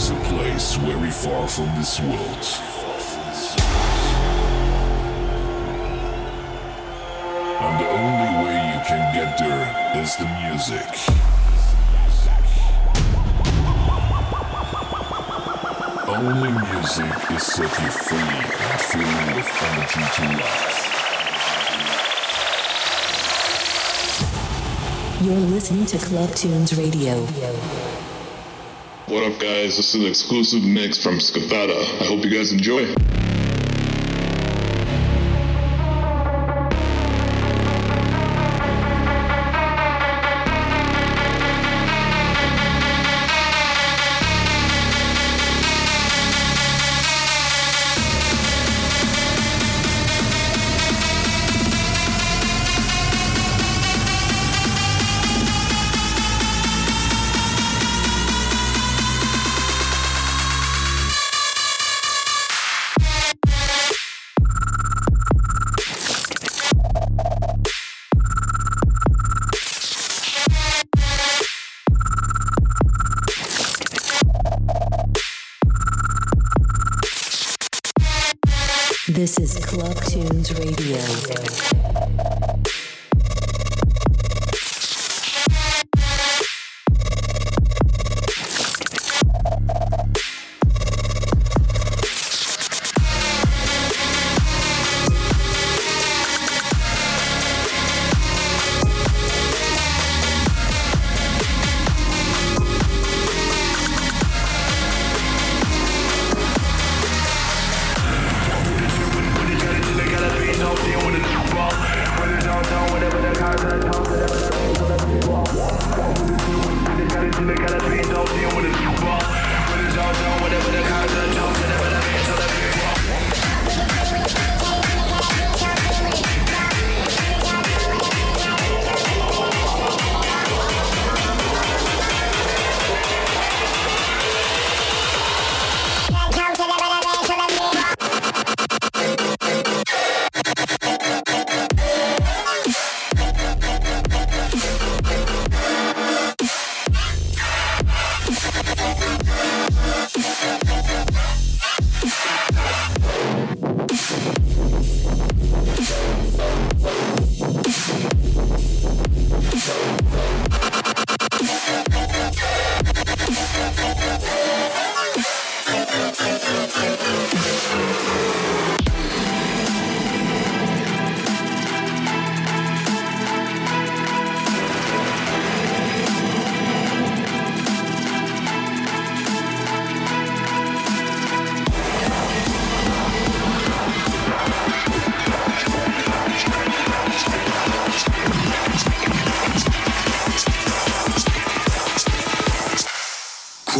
is a place very far from this world. And the only way you can get there is the music. Only music is set you free and filled with energy to life. You're listening to Club Tunes Radio. What up, guys? This is an exclusive mix from Scafata. I hope you guys enjoy.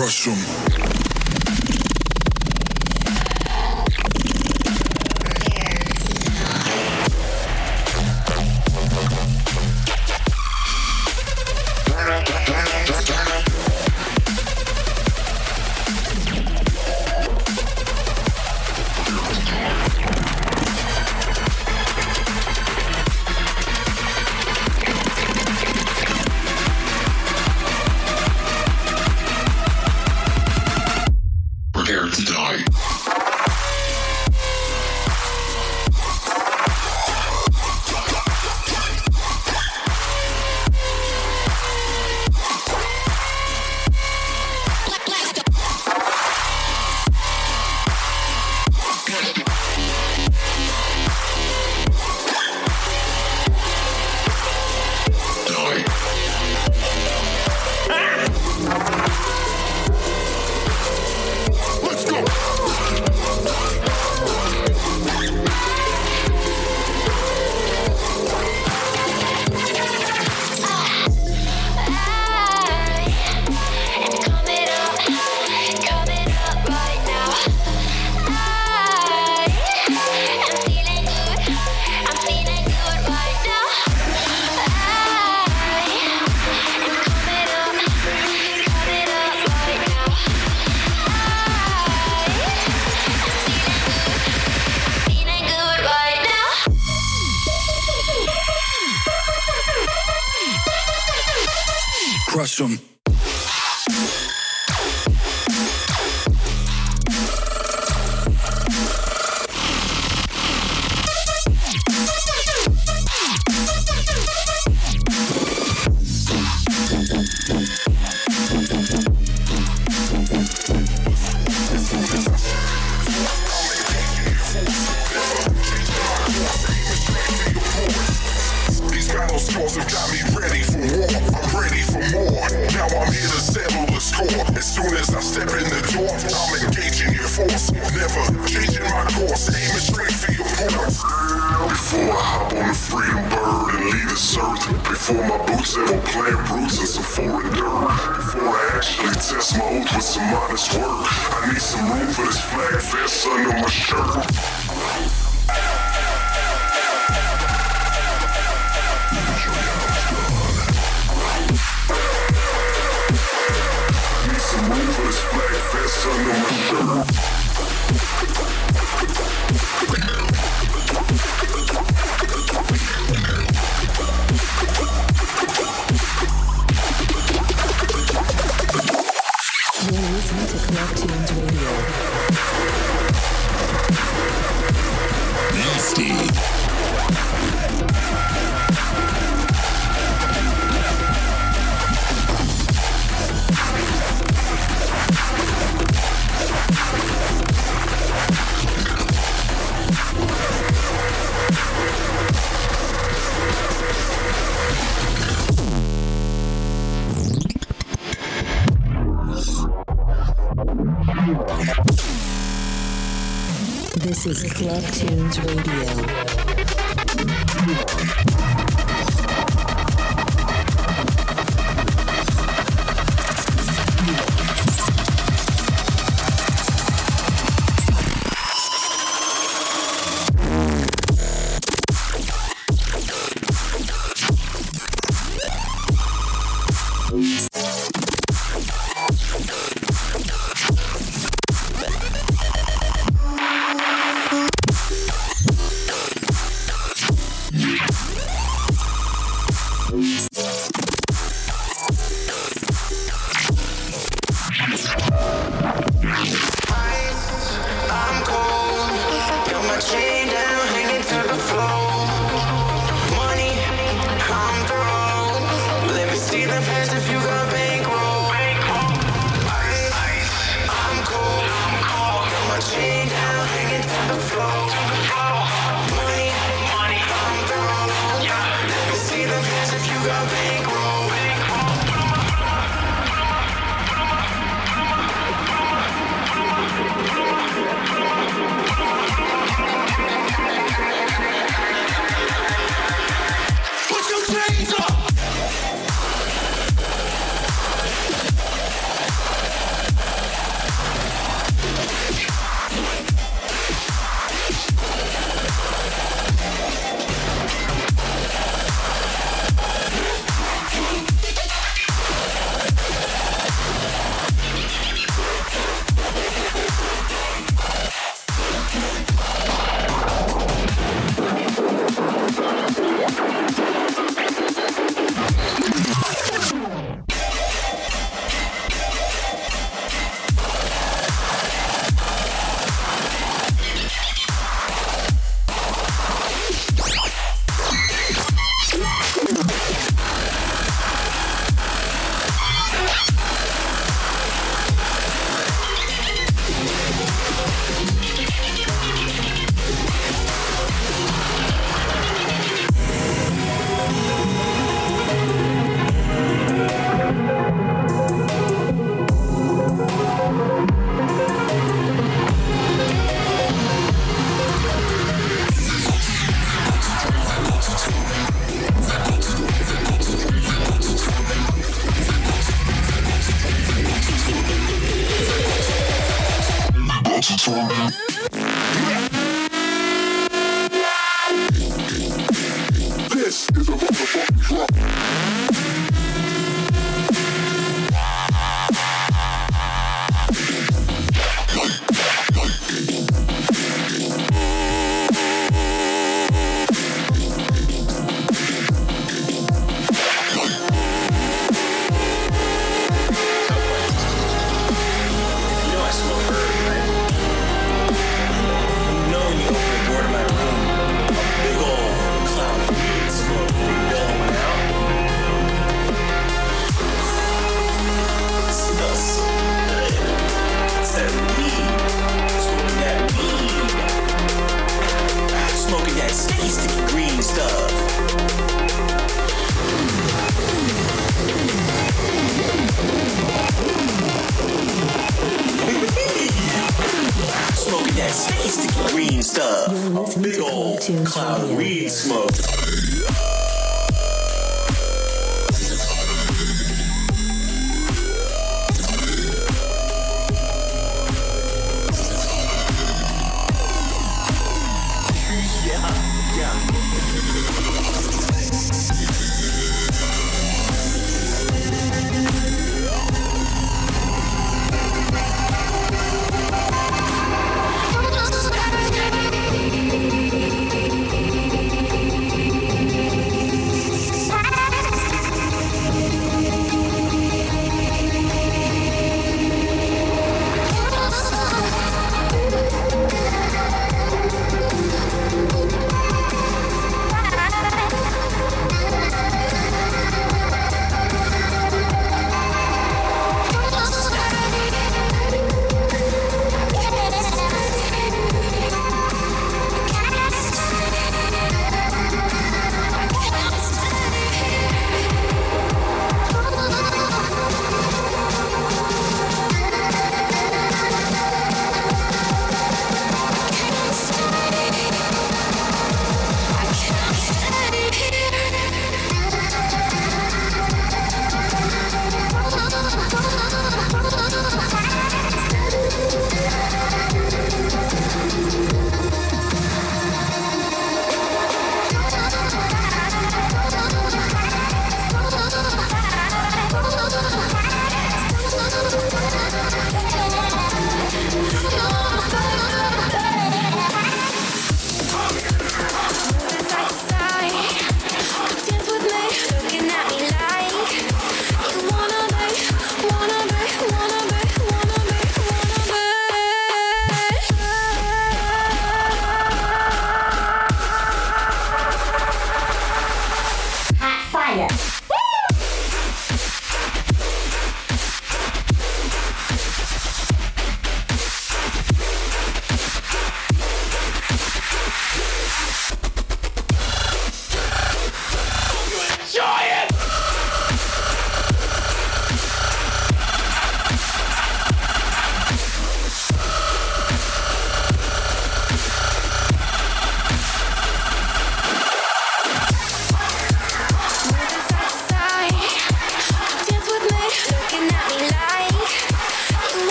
Crush Crush 'em. Before I actually test my oath with some modest work, I need some room for this flag fest under my shirt. Club Tunes Radio. This is a motherfucking drop. Cloud weed smoke.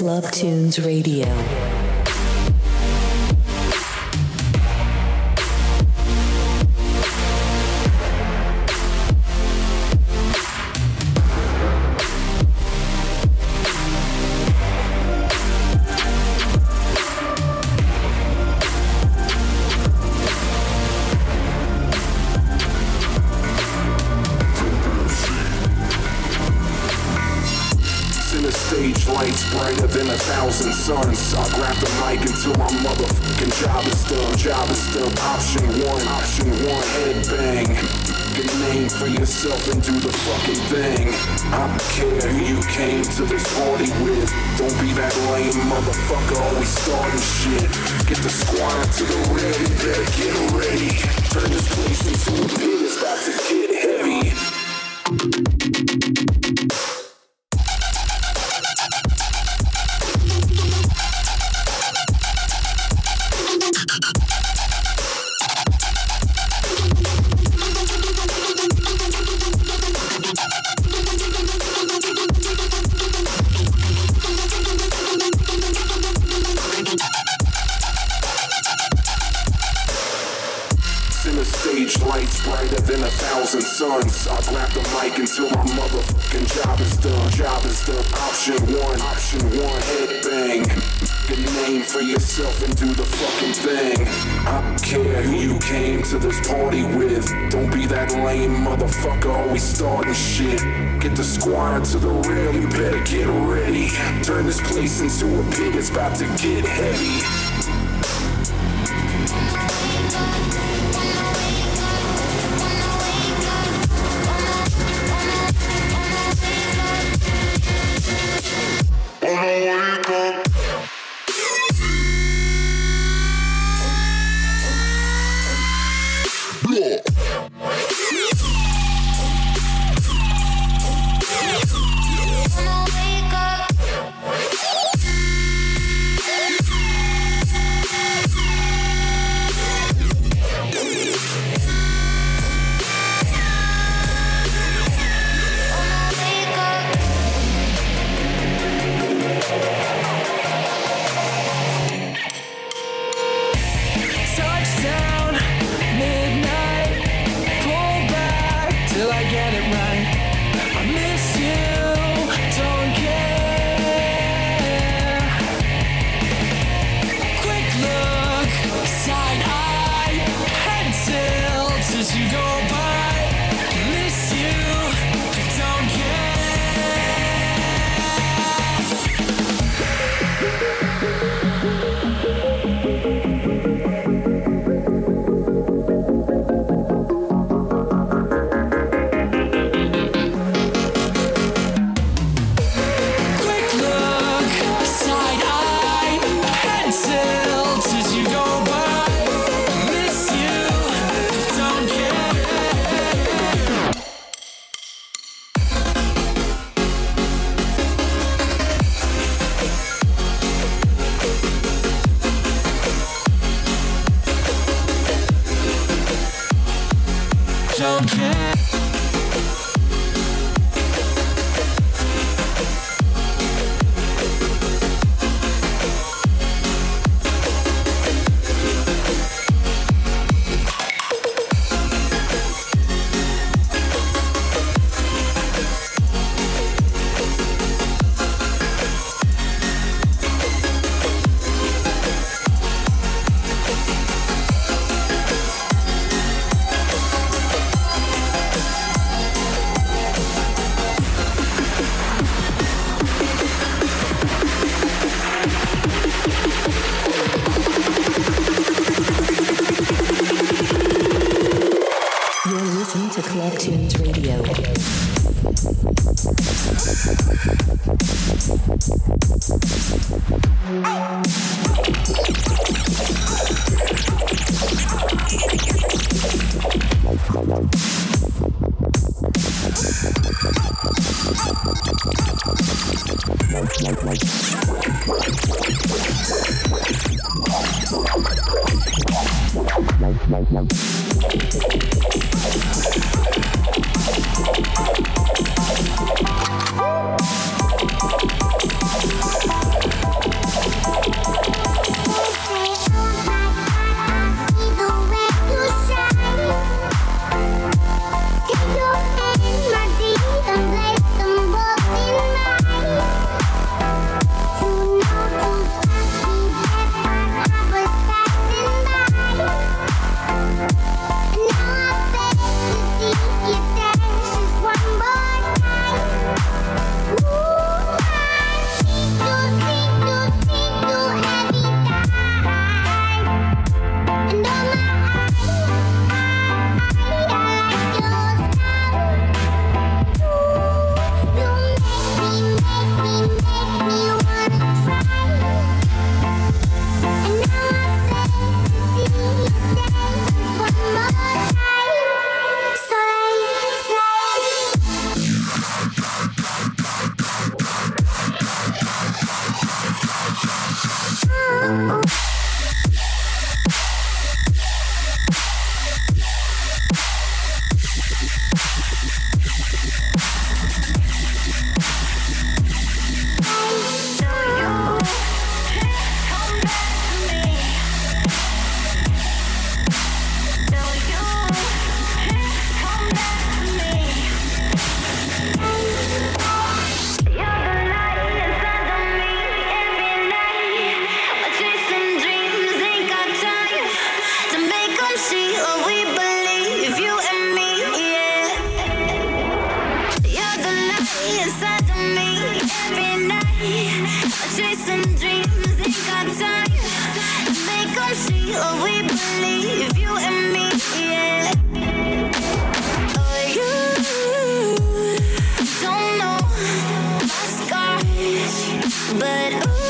Club Tunes Radio. One, headbang. Get a name for yourself and do the fucking thing. I don't care who you came to this party with. Don't be that lame motherfucker, always starting shit. Get the squad to the ready, better get ready. Turn this place into a pit, it's about to get heavy. I grab the mic until my motherfucking job is done. Job is done. Option one, option one, headbang. Get a name for yourself and do the fucking thing. I don't care who you came to this party with. Don't be that lame motherfucker, always starting shit. Get the squire to the rail, you better get ready. Turn this place into a pig, it's about to get heavy. But ooh,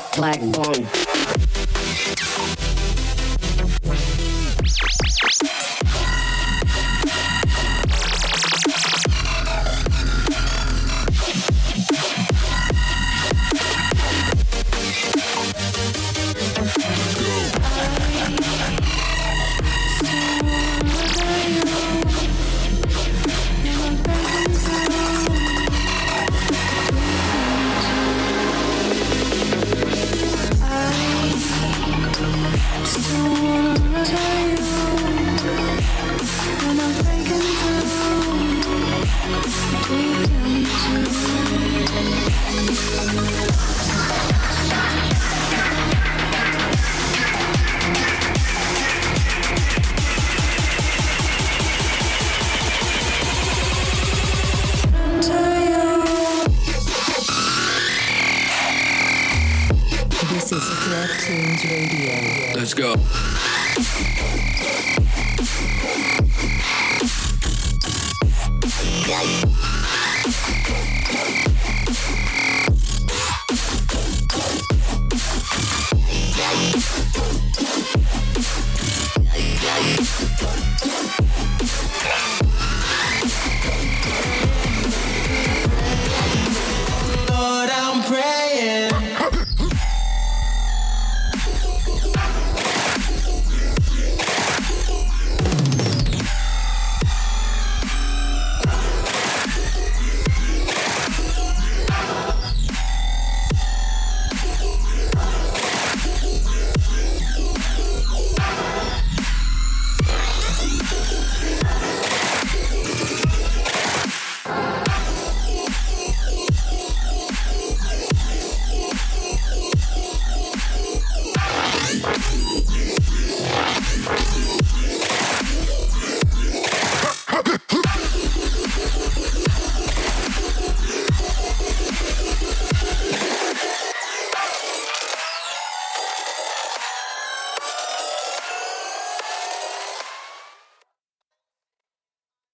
Click, clack, boom.